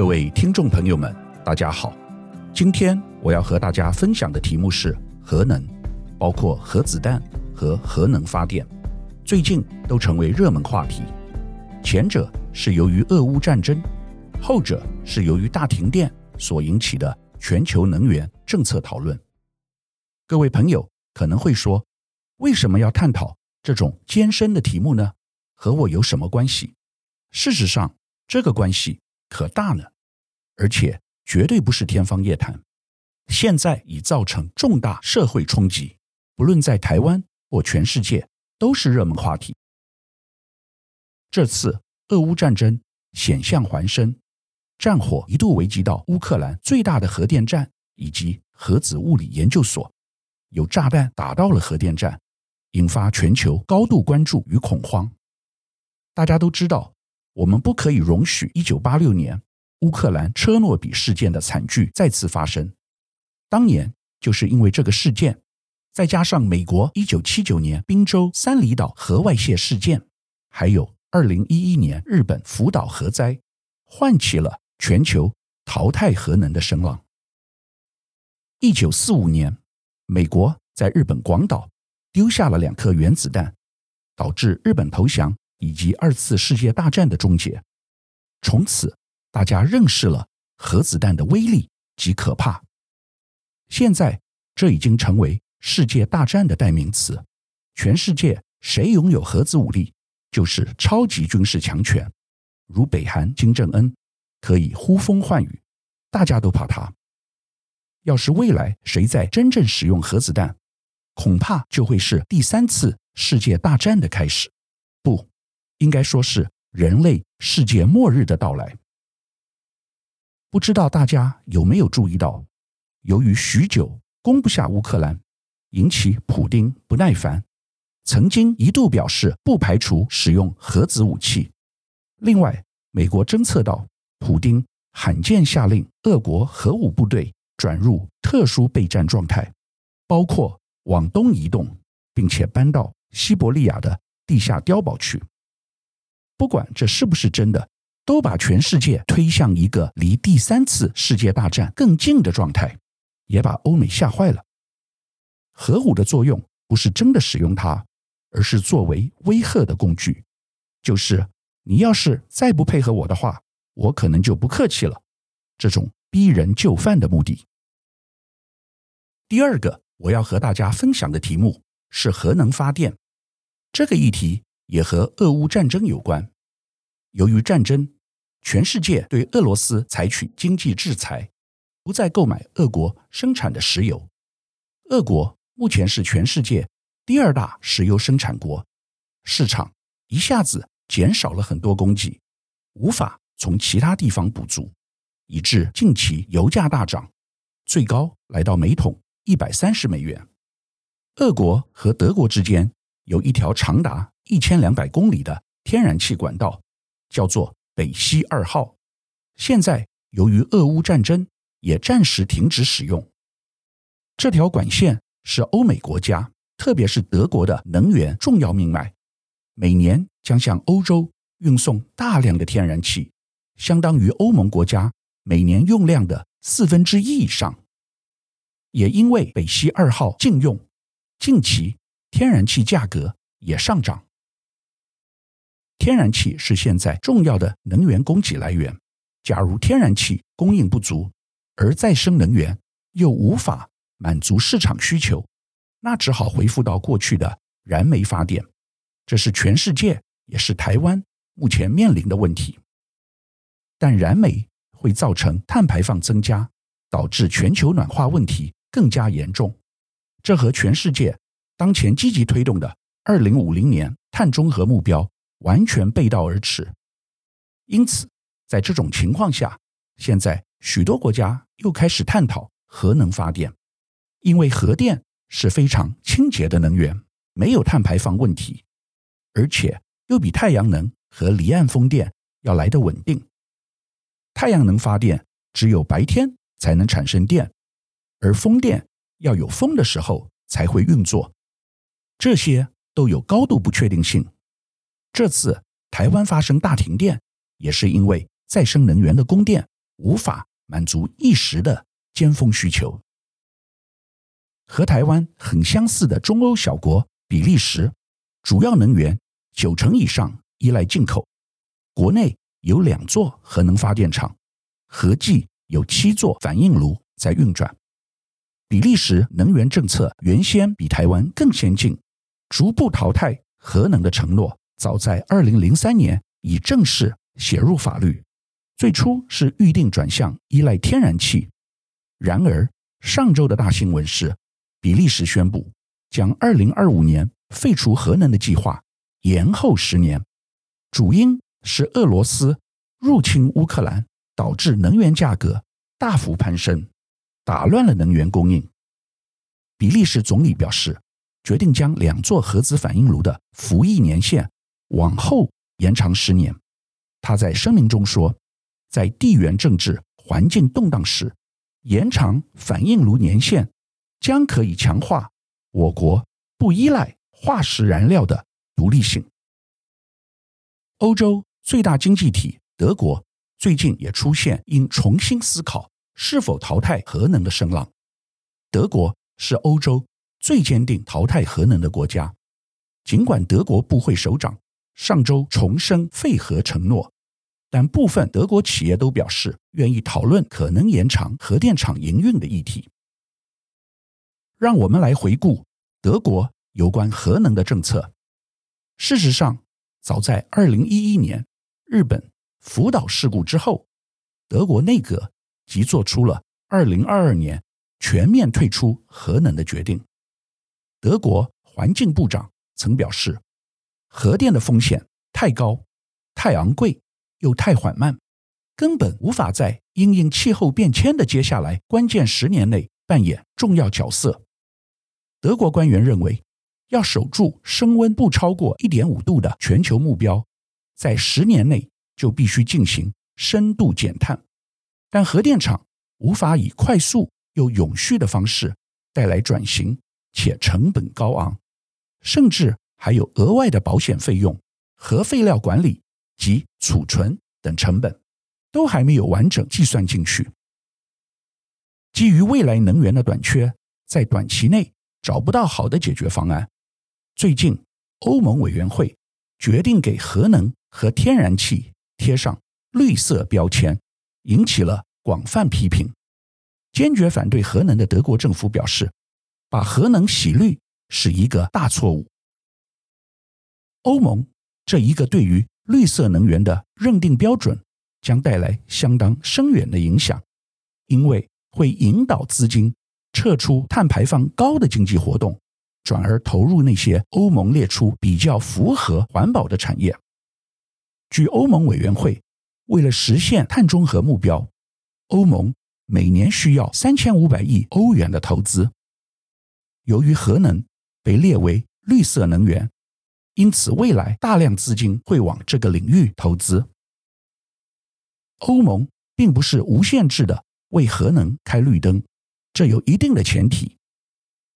各位听众朋友们，大家好。今天我要和大家分享的题目是核能，包括核子弹和核能发电，最近都成为热门话题。前者是由于俄乌战争，后者是由于大停电所引起的全球能源政策讨论。各位朋友可能会说，为什么要探讨这种艰深的题目呢？和我有什么关系？事实上，这个关系可大呢，而且绝对不是天方夜谭。现在已造成重大社会冲击，不论在台湾或全世界，都是热门话题。这次俄乌战争险象环生，战火一度危及到乌克兰最大的核电站以及核子物理研究所，有炸弹打到了核电站，引发全球高度关注与恐慌。大家都知道。我们不可以容许1986年乌克兰车诺比事件的惨剧再次发生。当年就是因为这个事件，再加上美国1979年宾州三里岛核外泄事件，还有2011年日本福岛核灾，唤起了全球淘汰核能的声浪。1945年，美国在日本广岛丢下了两颗原子弹，导致日本投降。以及二次世界大战的终结，从此大家认识了核子弹的威力及可怕。现在这已经成为世界大战的代名词，全世界谁拥有核子武力，就是超级军事强权。如北韩金正恩可以呼风唤雨，大家都怕他。要是未来谁在真正使用核子弹，恐怕就会是第三次世界大战的开始。应该说是人类世界末日的到来。不知道大家有没有注意到，由于许久攻不下乌克兰，引起普丁不耐烦，曾经一度表示不排除使用核子武器。另外，美国侦测到普丁罕见下令俄国核武部队转入特殊备战状态，包括往东移动，并且搬到西伯利亚的地下碉堡去。不管这是不是真的，都把全世界推向一个离第三次世界大战更近的状态，也把欧美吓坏了。核武的作用不是真的使用它，而是作为威吓的工具。就是你要是再不配合我的话，我可能就不客气了。这种逼人就范的目的。第二个我要和大家分享的题目是核能发电，这个议题。也和俄乌战争有关。由于战争，全世界对俄罗斯采取经济制裁，不再购买俄国生产的石油。俄国目前是全世界第二大石油生产国，市场一下子减少了很多供给，无法从其他地方补足，以致近期油价大涨，最高来到每桶一百三十美元。俄国和德国之间有一条长达一千两百公里的天然气管道叫做北溪二号，现在由于俄乌战争也暂时停止使用。这条管线是欧美国家，特别是德国的能源重要命脉，每年将向欧洲运送大量的天然气，相当于欧盟国家每年用量的四分之一以上。也因为北溪二号禁用，近期天然气价格也上涨。天然气是现在重要的能源供给来源。假如天然气供应不足，而再生能源又无法满足市场需求，那只好恢复到过去的燃煤发电。这是全世界，也是台湾目前面临的问题。但燃煤会造成碳排放增加，导致全球暖化问题更加严重。这和全世界当前积极推动的二零五零年碳中和目标。完全背道而驰，因此，在这种情况下，现在许多国家又开始探讨核能发电，因为核电是非常清洁的能源，没有碳排放问题，而且又比太阳能和离岸风电要来得稳定。太阳能发电只有白天才能产生电，而风电要有风的时候才会运作，这些都有高度不确定性。这次台湾发生大停电，也是因为再生能源的供电无法满足一时的尖峰需求。和台湾很相似的中欧小国比利时，主要能源九成以上依赖进口，国内有两座核能发电厂，合计有七座反应炉在运转。比利时能源政策原先比台湾更先进，逐步淘汰核能的承诺，早在二零零三年已正式写入法律。最初是预定转向依赖天然气，然而上周的大新闻是，比利时宣布将二零二五年废除核能的计划延后十年，主因是俄罗斯入侵乌克兰，导致能源价格大幅攀升，打乱了能源供应。比利时总理表示，决定将两座核子反应炉的服役年限往后延长十年。他在声明中说，在地缘政治环境动荡时，延长反应炉年限将可以强化我国不依赖化石燃料的独立性。欧洲最大经济体德国最近也出现应重新思考是否淘汰核能的声浪。德国是欧洲最坚定淘汰核能的国家，尽管德国部会首长上周重申废核承诺。但部分德国企业都表示愿意讨论可能延长核电厂营运的议题。让我们来回顾德国有关核能的政策。事实上，早在二零一一年日本福岛事故之后，德国内阁即做出了二零二二年全面退出核能的决定。德国环境部长曾表示，核电的风险太高，太昂贵。又太缓慢，根本无法在因应气候变迁的接下来关键十年内扮演重要角色。德国官员认为，要守住升温不超过一点五度的全球目标，在十年内就必须进行深度减碳。但核电厂无法以快速又永续的方式带来转型，且成本高昂，甚至还有额外的保险费用、核废料管理。及储存等成本都还没有完整计算进去。基于未来能源的短缺，在短期内找不到好的解决方案。最近，欧盟委员会决定给核能和天然气贴上绿色标签，引起了广泛批评。坚决反对核能的德国政府表示，把核能洗绿是一个大错误。欧盟这一个对于绿色能源的认定标准将带来相当深远的影响，因为会引导资金撤出碳排放高的经济活动，转而投入那些欧盟列出比较符合环保的产业。据欧盟委员会，为了实现碳中和目标，欧盟每年需要三千五百亿欧元的投资。由于核能被列为绿色能源。因此，未来大量资金会往这个领域投资。欧盟并不是无限制的为核能开绿灯，这有一定的前提。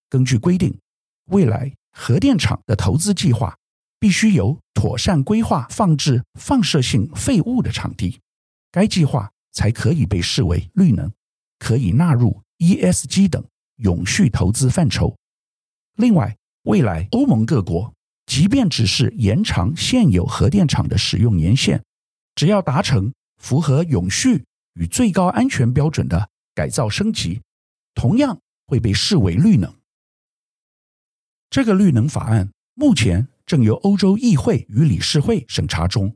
根据规定，未来核电厂的投资计划必须有妥善规划放置放射性废物的场地，该计划才可以被视为绿能，可以纳入 ESG 等永续投资范畴。另外，未来欧盟各国。即便只是延长现有核电厂的使用年限，只要达成符合永续与最高安全标准的改造升级，同样会被视为绿能。这个绿能法案目前正由欧洲议会与理事会审查中，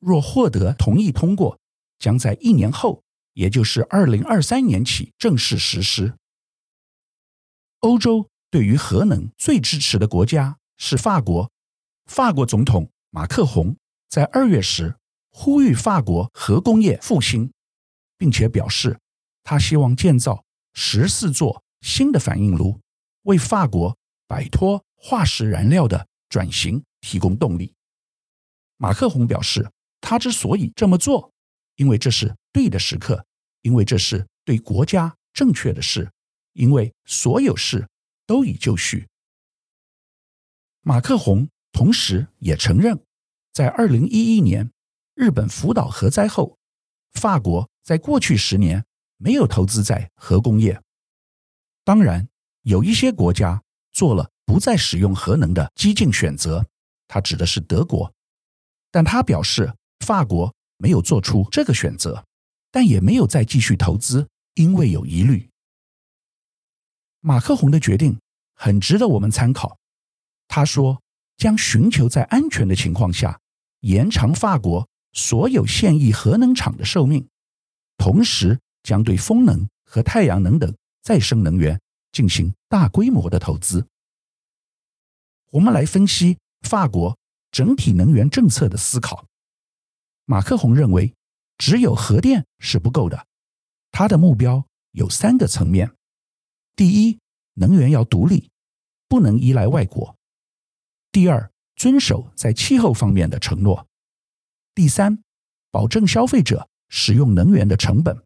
若获得同意通过，将在一年后，也就是二零二三年起正式实施。欧洲对于核能最支持的国家。是法国，法国总统马克宏在二月时呼吁法国核工业复兴，并且表示他希望建造十四座新的反应炉，为法国摆脱化石燃料的转型提供动力。马克宏表示，他之所以这么做，因为这是对的时刻，因为这是对国家正确的事，因为所有事都已就绪。马克宏同时也承认，在二零一一年日本福岛核灾后，法国在过去十年没有投资在核工业。当然，有一些国家做了不再使用核能的激进选择，他指的是德国。但他表示，法国没有做出这个选择，但也没有再继续投资，因为有疑虑。马克宏的决定很值得我们参考。他说，将寻求在安全的情况下延长法国所有现役核能厂的寿命，同时将对风能和太阳能等再生能源进行大规模的投资。我们来分析法国整体能源政策的思考。马克宏认为，只有核电是不够的。他的目标有三个层面：第一，能源要独立，不能依赖外国；第二，遵守在气候方面的承诺；第三，保证消费者使用能源的成本。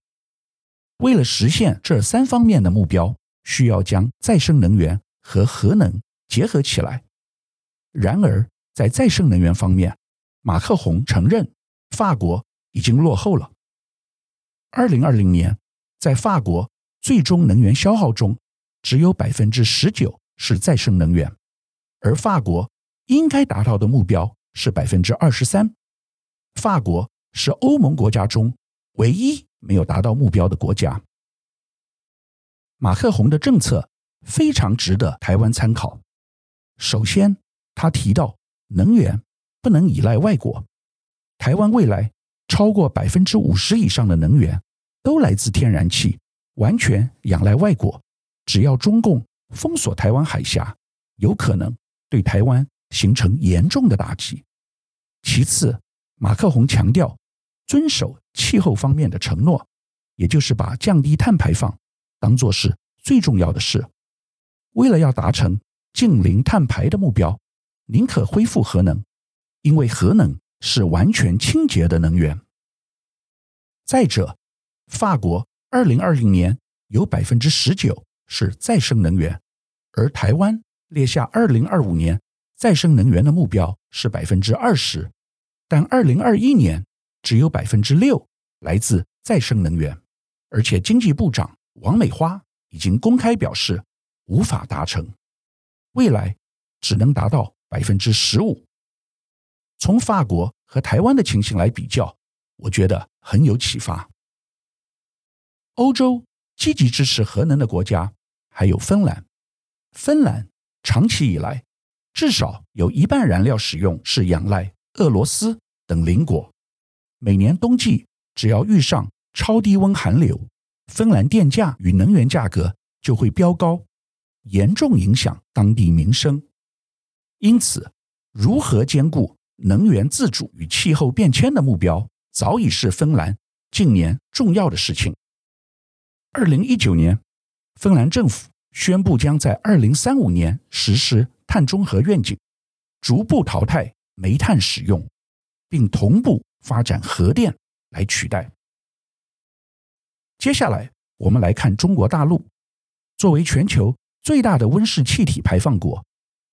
为了实现这三方面的目标，需要将再生能源和核能结合起来。然而，在再生能源方面，马克宏承认法国已经落后了。二零二零年，在法国最终能源消耗中，只有百分之十九是再生能源，而法国应该达到的目标是百分之二十三。法国是欧盟国家中唯一没有达到目标的国家。马克宏的政策非常值得台湾参考。首先，他提到能源不能依赖外国，台湾未来超过百分之五十以上的能源都来自天然气，完全仰赖外国。只要中共封锁台湾海峡，有可能对台湾形成严重的打击。其次，马克宏强调遵守气候方面的承诺，也就是把降低碳排放当作是最重要的事。为了要达成净零碳排的目标，宁可恢复核能，因为核能是完全清洁的能源。再者，法国二零二零年有百分之十九是再生能源，而台湾列下二零二五年再生能源的目标是百分之二十，但二零二一年只有百分之六来自再生能源，而且经济部长王美花已经公开表示无法达成，未来只能达到。百分之十五。从法国和台湾的情形来比较，我觉得很有启发。欧洲积极支持核能的国家还有芬兰。芬兰长期以来至少有一半燃料使用是仰赖俄罗斯等邻国。每年冬季只要遇上超低温寒流，芬兰电价与能源价格就会飙高，严重影响当地民生。因此，如何兼顾能源自主与气候变迁的目标，早已是芬兰近年重要的事情。二零一九年，芬兰政府宣布将在二零三五年实施碳中和愿景，逐步淘汰煤炭使用，并同步发展核电来取代。接下来，我们来看中国大陆，作为全球最大的温室气体排放国，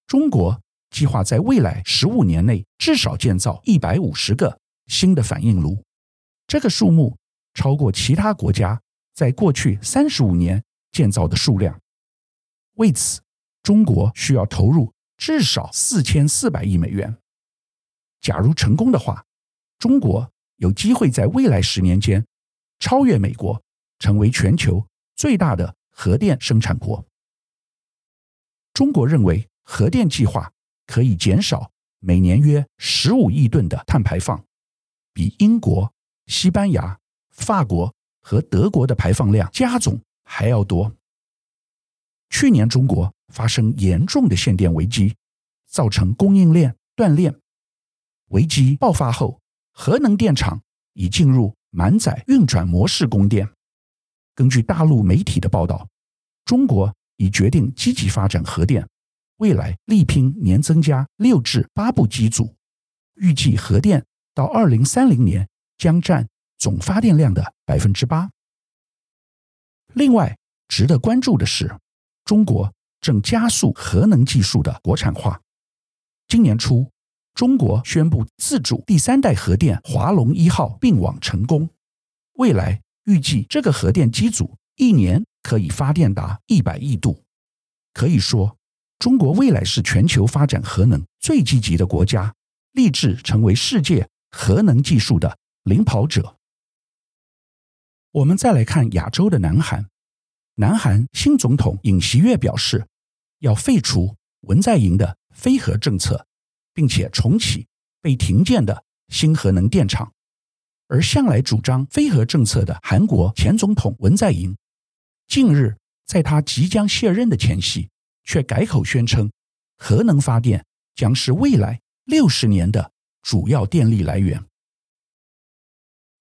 中国。计划在未来十五年内至少建造一百五十个新的反应炉，这个数目超过其他国家在过去三十五年建造的数量。为此，中国需要投入至少四千四百亿美元。假如成功的话，中国有机会在未来十年间超越美国，成为全球最大的核电生产国。中国认为核电计划。可以减少每年约十五亿吨的碳排放，比英国、西班牙、法国和德国的排放量加总还要多。去年中国发生严重的限电危机，造成供应链断裂。危机爆发后，核能电厂已进入满载运转模式供电。根据大陆媒体的报道，中国已决定积极发展核电。未来力拼年增加六至八部机组，预计核电到二零三零年将占总发电量的百分之八。另外，值得关注的是，中国正加速核能技术的国产化。今年初，中国宣布自主第三代核电华龙一号并网成功，未来预计这个核电机组一年可以发电达一百亿度。可以说，中国未来是全球发展核能最积极的国家，立志成为世界核能技术的领跑者。我们再来看亚洲的南韩，南韩新总统尹锡悦表示，要废除文在寅的非核政策，并且重启被停建的新核能电厂。而向来主张非核政策的韩国前总统文在寅，近日在他即将卸任的前夕，却改口宣称，核能发电将是未来六十年的主要电力来源。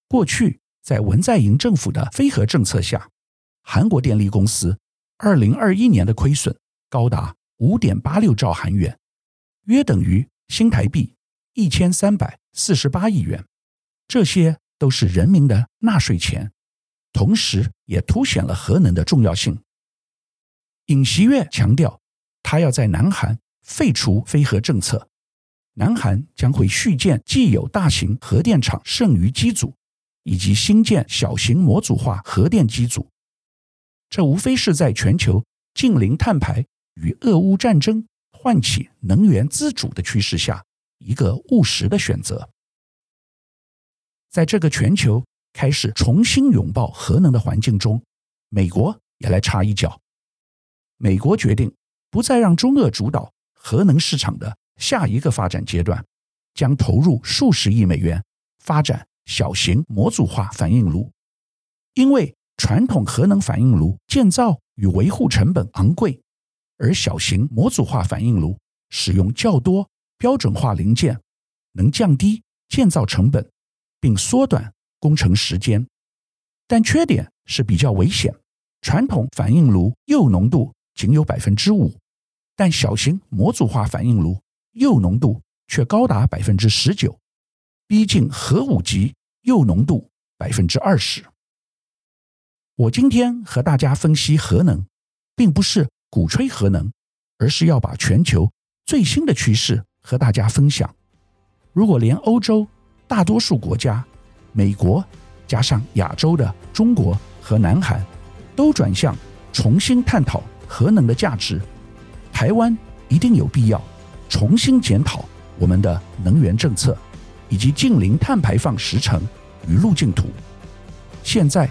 过去，在文在寅政府的非核政策下，韩国电力公司二零二一年的亏损高达五点八六兆韩元，约等于新台币一千三百四十八亿元。这些都是人民的纳税钱，同时也凸显了核能的重要性。尹锡悦强调，他要在南韩废除非核政策，南韩将会续建既有大型核电厂剩余机组，以及新建小型模组化核电机组。这无非是在全球近零碳排与俄乌战争唤起能源自主的趋势下，一个务实的选择。在这个全球开始重新拥抱核能的环境中，美国也来插一脚。美国决定不再让中俄主导核能市场的下一个发展阶段，将投入数十亿美元发展小型模组化反应炉。因为传统核能反应炉建造与维护成本昂贵，而小型模组化反应炉使用较多标准化零件，能降低建造成本。并缩短工程时间，但缺点是比较危险。传统反应炉铀浓度仅有百分之五，但小型模组化反应炉铀浓度却高达百分之十九，逼近核武级铀浓度百分之二十。我今天和大家分析核能，并不是鼓吹核能，而是要把全球最新的趋势和大家分享。如果连欧洲，大多数国家，美国加上亚洲的中国和南韩，都转向重新探讨核能的价值。台湾一定有必要重新检讨我们的能源政策，以及净零碳排放时程与路径图。现在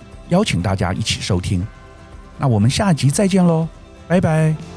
邀请大家一起收听。那我们下集再见喽，拜拜。